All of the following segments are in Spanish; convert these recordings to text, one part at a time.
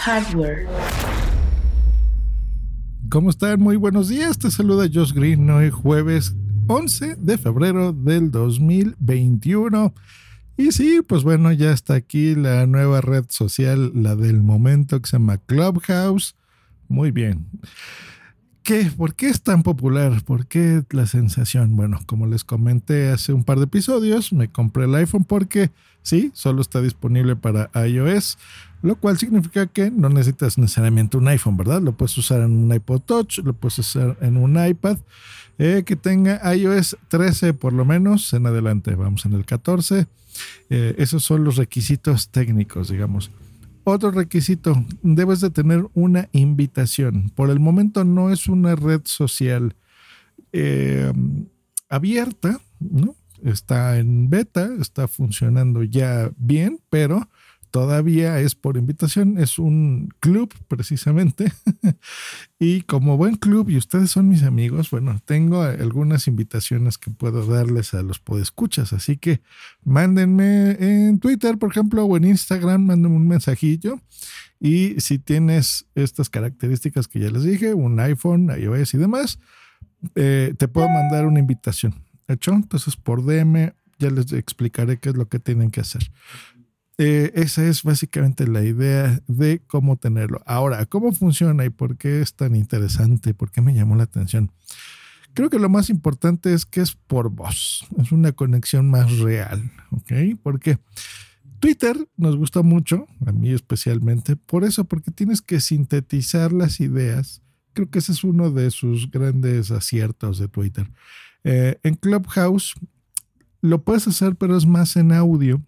Hardware. ¿Cómo están? Muy buenos días. Te saluda Josh Green hoy jueves 11 de febrero del 2021. Y sí, pues bueno, ya está aquí la nueva red social, la del momento que se llama Clubhouse. Muy bien. ¿Qué? ¿Por qué es tan popular? ¿Por qué la sensación? Bueno, como les comenté hace un par de episodios, me compré el iPhone porque sí, solo está disponible para iOS, lo cual significa que no necesitas necesariamente un iPhone, ¿verdad? Lo puedes usar en un iPod Touch, lo puedes usar en un iPad eh, que tenga iOS 13 por lo menos en adelante. Vamos en el 14. Eh, esos son los requisitos técnicos, digamos. Otro requisito, debes de tener una invitación. Por el momento no es una red social eh, abierta, ¿no? Está en beta, está funcionando ya bien, pero todavía es por invitación, es un club precisamente. y como buen club, y ustedes son mis amigos, bueno, tengo algunas invitaciones que puedo darles a los podescuchas. Así que mándenme en Twitter, por ejemplo, o en Instagram, mándenme un mensajillo. Y si tienes estas características que ya les dije, un iPhone, iOS y demás, eh, te puedo mandar una invitación. ¿Hecho? Entonces por DM ya les explicaré qué es lo que tienen que hacer. Eh, esa es básicamente la idea de cómo tenerlo. Ahora, ¿cómo funciona y por qué es tan interesante? ¿Por qué me llamó la atención? Creo que lo más importante es que es por voz. Es una conexión más real, ¿ok? Porque Twitter nos gusta mucho, a mí especialmente, por eso, porque tienes que sintetizar las ideas. Creo que ese es uno de sus grandes aciertos de Twitter. Eh, en Clubhouse lo puedes hacer, pero es más en audio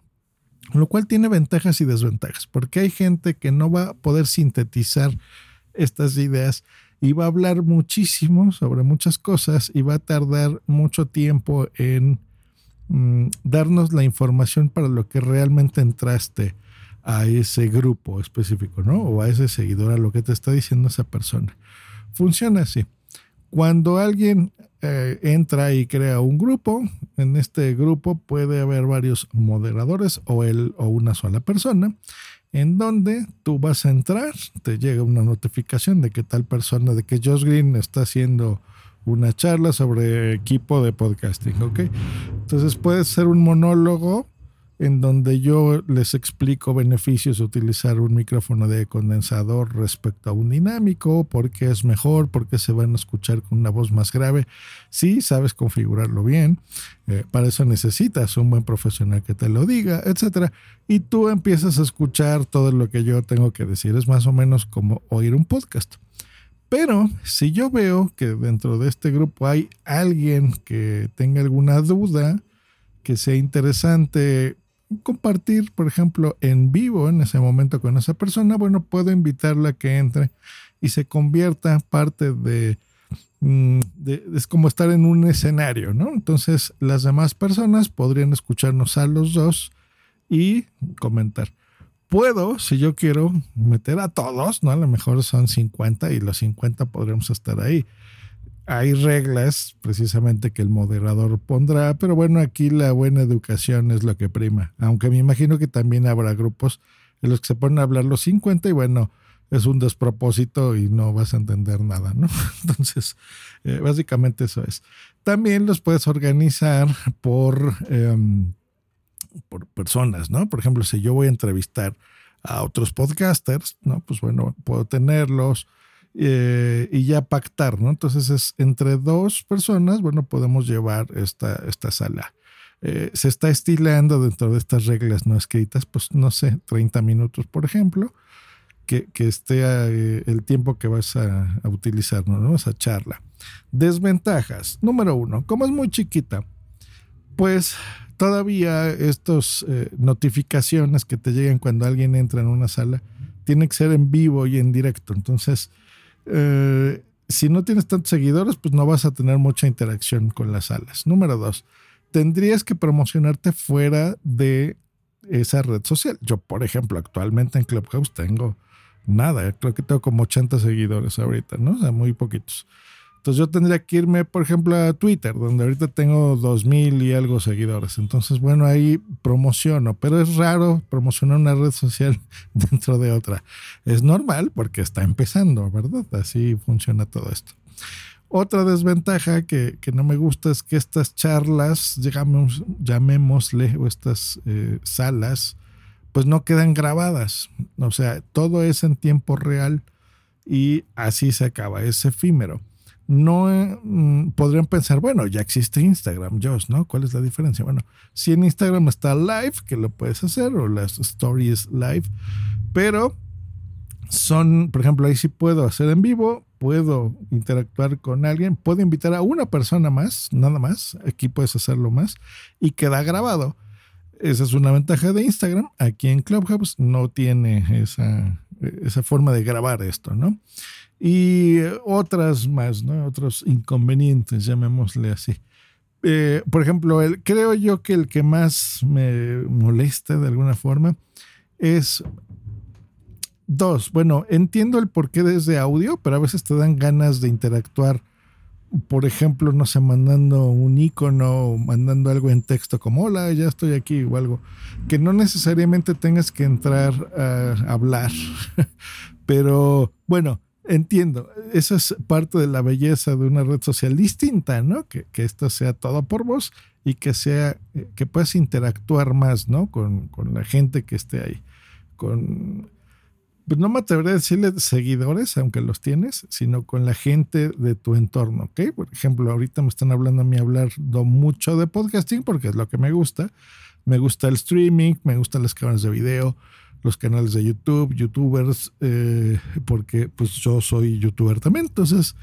lo cual tiene ventajas y desventajas, porque hay gente que no va a poder sintetizar estas ideas y va a hablar muchísimo sobre muchas cosas y va a tardar mucho tiempo en mm, darnos la información para lo que realmente entraste a ese grupo específico, ¿no? O a ese seguidor, a lo que te está diciendo esa persona. Funciona así. Cuando alguien eh, entra y crea un grupo, en este grupo puede haber varios moderadores o él o una sola persona, en donde tú vas a entrar, te llega una notificación de que tal persona, de que Josh Green está haciendo una charla sobre equipo de podcasting, ¿ok? Entonces puede ser un monólogo en donde yo les explico beneficios de utilizar un micrófono de condensador respecto a un dinámico, por qué es mejor, por qué se van a escuchar con una voz más grave. Si sabes configurarlo bien, eh, para eso necesitas un buen profesional que te lo diga, etc. Y tú empiezas a escuchar todo lo que yo tengo que decir. Es más o menos como oír un podcast. Pero si yo veo que dentro de este grupo hay alguien que tenga alguna duda, que sea interesante compartir, por ejemplo, en vivo en ese momento con esa persona, bueno, puedo invitarla a que entre y se convierta parte de, mm, es como estar en un escenario, ¿no? Entonces las demás personas podrían escucharnos a los dos y comentar. Puedo, si yo quiero, meter a todos, ¿no? A lo mejor son 50 y los 50 podríamos estar ahí hay reglas precisamente que el moderador pondrá, pero bueno, aquí la buena educación es lo que prima, aunque me imagino que también habrá grupos en los que se ponen a hablar los 50 y bueno, es un despropósito y no vas a entender nada, ¿no? Entonces, eh, básicamente eso es. También los puedes organizar por, em, por personas, ¿no? Por ejemplo, si yo voy a entrevistar a otros podcasters, ¿no? Pues bueno, puedo tenerlos eh, y ya pactar, ¿no? Entonces es entre dos personas, bueno, podemos llevar esta, esta sala. Eh, se está estilando dentro de estas reglas no escritas, pues no sé, 30 minutos, por ejemplo, que, que esté eh, el tiempo que vas a, utilizar, ¿no? Esa charla. Desventajas. Número uno, como es muy chiquita, pues todavía estas notificaciones que te llegan cuando alguien entra en una sala tienen que ser en vivo y en directo. Entonces, eh, si no tienes tantos seguidores, pues no vas a tener mucha interacción con las salas. Número dos, tendrías que promocionarte fuera de esa red social. Yo, por ejemplo, actualmente en Clubhouse tengo nada, creo que tengo como 80 seguidores ahorita, ¿no? O sea, muy poquitos. Entonces yo tendría que irme, por ejemplo, a Twitter, donde ahorita tengo 2000 y algo seguidores. Entonces, bueno, ahí promociono, pero es raro promocionar una red social dentro de otra. Es normal porque está empezando, ¿verdad? Así funciona todo esto. Otra desventaja que, no me gusta es que estas charlas, llamémosle, o estas eh, salas, pues no quedan grabadas. O sea, todo es en tiempo real y así se acaba, es efímero no mm, podrían pensar, bueno, ya existe Instagram, Josh, ¿no? ¿Cuál es la diferencia? Bueno, si en Instagram está live, que lo puedes hacer, o las stories live, pero son, por ejemplo, ahí sí puedo hacer en vivo, puedo interactuar con alguien, puedo invitar a una persona más, nada más, aquí puedes hacerlo más, y queda grabado. Esa es una ventaja de Instagram. Aquí en Clubhouse no tiene esa, esa forma de grabar esto, ¿no? y otras más, ¿no? Otros inconvenientes, llamémosle así. Eh, por ejemplo, creo yo que el que más me molesta de alguna forma es dos. Bueno, entiendo el porqué desde audio, pero a veces te dan ganas de interactuar. Por ejemplo, no sé, mandando un icono o mandando algo en texto como hola, ya estoy aquí o algo. Que no necesariamente tengas que entrar a hablar. pero bueno, Entiendo, eso es parte de la belleza de una red social distinta, ¿no? Que, esto sea todo por vos y que sea, eh, que puedas interactuar más, ¿no? Con, la gente que esté ahí. Con, no me atrevería a decirle seguidores, aunque los tienes, sino con la gente de tu entorno, ¿ok? Por ejemplo, ahorita me están hablando a mí hablando mucho de podcasting porque es lo que me gusta. Me gusta el streaming, me gustan las cámaras de video, los canales de YouTube, youtubers, eh, porque pues yo soy youtuber también. Entonces,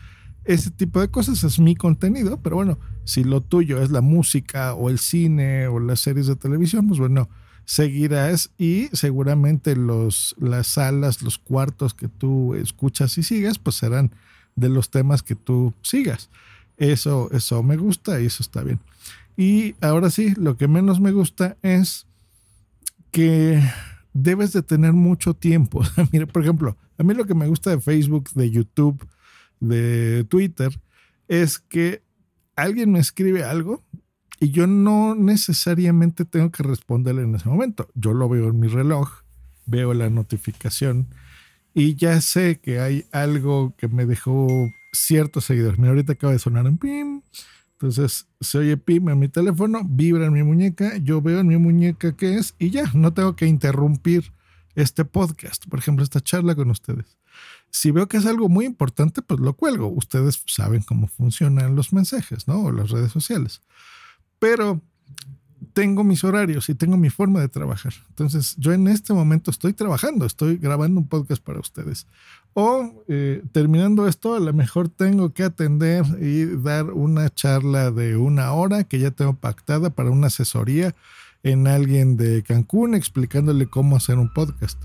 ese tipo de cosas es mi contenido, pero bueno, si lo tuyo es la música o el cine o las series de televisión, pues bueno, seguirás y seguramente los, las salas, los cuartos que tú escuchas y sigas, pues serán de los temas que tú sigas. Eso, eso me gusta y eso está bien. Y ahora sí, lo que menos me gusta es que debes de tener mucho tiempo. Mira, por ejemplo, a mí lo que me gusta de Facebook, de YouTube, de Twitter, es que alguien me escribe algo y yo no necesariamente tengo que responderle en ese momento. Yo lo veo en mi reloj, veo la notificación y ya sé que hay algo que me dejó ciertos seguidores. Mira, ahorita acaba de sonar un pim entonces se oye pim en mi teléfono, vibra en mi muñeca, yo veo en mi muñeca qué es y ya, no tengo que interrumpir este podcast, por ejemplo, esta charla con ustedes. Si veo que es algo muy importante, pues lo cuelgo. Ustedes saben cómo funcionan los mensajes, ¿no? O las redes sociales. Pero tengo mis horarios y tengo mi forma de trabajar. Entonces, yo en este momento estoy trabajando, estoy grabando un podcast para ustedes. O eh, terminando esto, a lo mejor tengo que atender y dar una charla de una hora que ya tengo pactada para una asesoría en alguien de Cancún explicándole cómo hacer un podcast.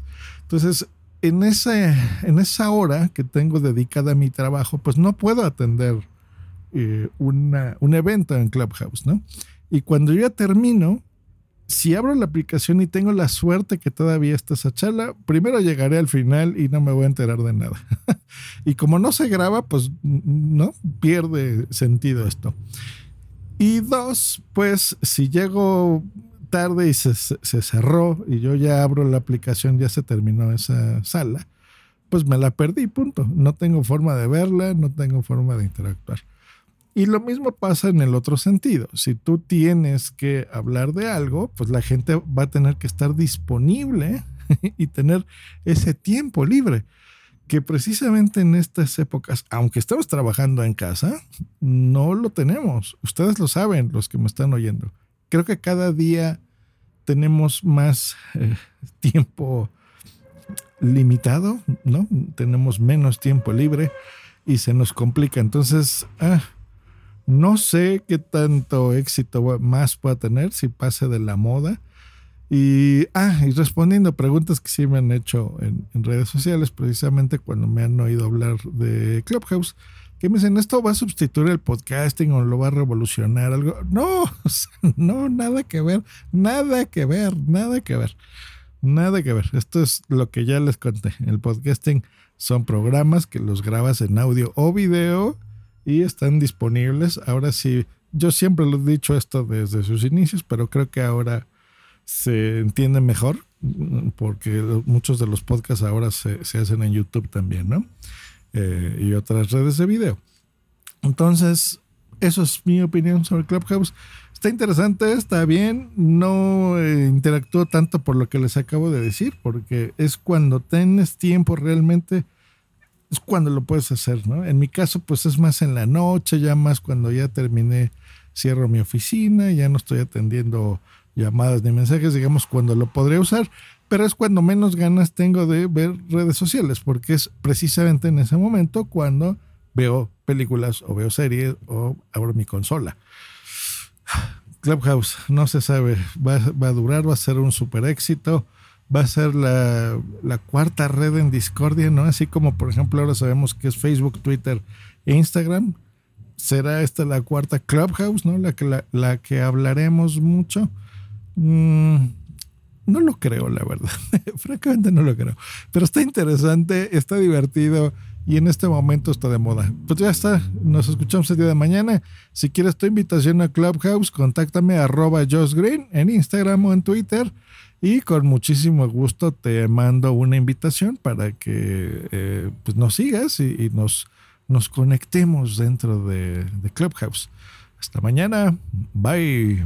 Entonces, en, ese, en esa hora que tengo dedicada a mi trabajo, pues no puedo atender eh, una, un evento en Clubhouse, ¿no? Y cuando yo ya termino, si abro la aplicación y tengo la suerte que todavía está esa charla, primero llegaré al final y no me voy a enterar de nada. y como no se graba, pues no pierde sentido esto. Y dos, pues si llego tarde y se, se, cerró y yo ya abro la aplicación, ya se terminó esa sala, pues me la perdí, punto. No tengo forma de verla, no tengo forma de interactuar. Y lo mismo pasa en el otro sentido. Si tú tienes que hablar de algo, pues la gente va a tener que estar disponible y tener ese tiempo libre. Que precisamente en estas épocas, aunque estemos trabajando en casa, no lo tenemos. Ustedes lo saben, los que me están oyendo. Creo que cada día tenemos más eh, tiempo limitado, ¿no? Tenemos menos tiempo libre y se nos complica. Entonces, ah, No sé qué tanto éxito más pueda tener si pase de la moda. Y, ah, y respondiendo preguntas que sí me han hecho en, redes sociales, precisamente cuando me han oído hablar de Clubhouse, que me dicen, ¿esto va a sustituir el podcasting o lo va a revolucionar algo? No, no, nada que ver, nada que ver, nada que ver, nada que ver. Esto es lo que ya les conté. El podcasting son programas que los grabas en audio o video y están disponibles. Ahora sí, yo siempre lo he dicho esto desde sus inicios, pero creo que ahora se entiende mejor porque muchos de los podcasts ahora se, hacen en YouTube también, ¿no? Eh, y otras redes de video. Entonces, eso es mi opinión sobre Clubhouse. Está interesante, está bien. No eh, interactúo tanto por lo que les acabo de decir, porque es cuando tienes tiempo realmente cuando lo puedes hacer, ¿no? En mi caso, pues es más en la noche, ya más cuando ya terminé, cierro mi oficina, ya no estoy atendiendo llamadas ni mensajes, digamos, cuando lo podría usar, pero es cuando menos ganas tengo de ver redes sociales, porque es precisamente en ese momento cuando veo películas o veo series o abro mi consola. Clubhouse, no se sabe, va, va a durar, va a ser un super éxito va a ser la, cuarta red en discordia, ¿no? Así como, por ejemplo, ahora sabemos que es Facebook, Twitter e Instagram. ¿Será esta la cuarta Clubhouse, ¿no? La que, la, que hablaremos mucho. Mm, no lo creo, la verdad. Francamente no lo creo. Pero está interesante, está divertido y en este momento está de moda. Pues ya está, nos escuchamos el día de mañana. Si quieres tu invitación a Clubhouse, contáctame a arroba Green en Instagram o en Twitter. Y con muchísimo gusto te mando una invitación para que eh, pues nos sigas y, nos, nos conectemos dentro de, de Clubhouse. Hasta mañana. Bye.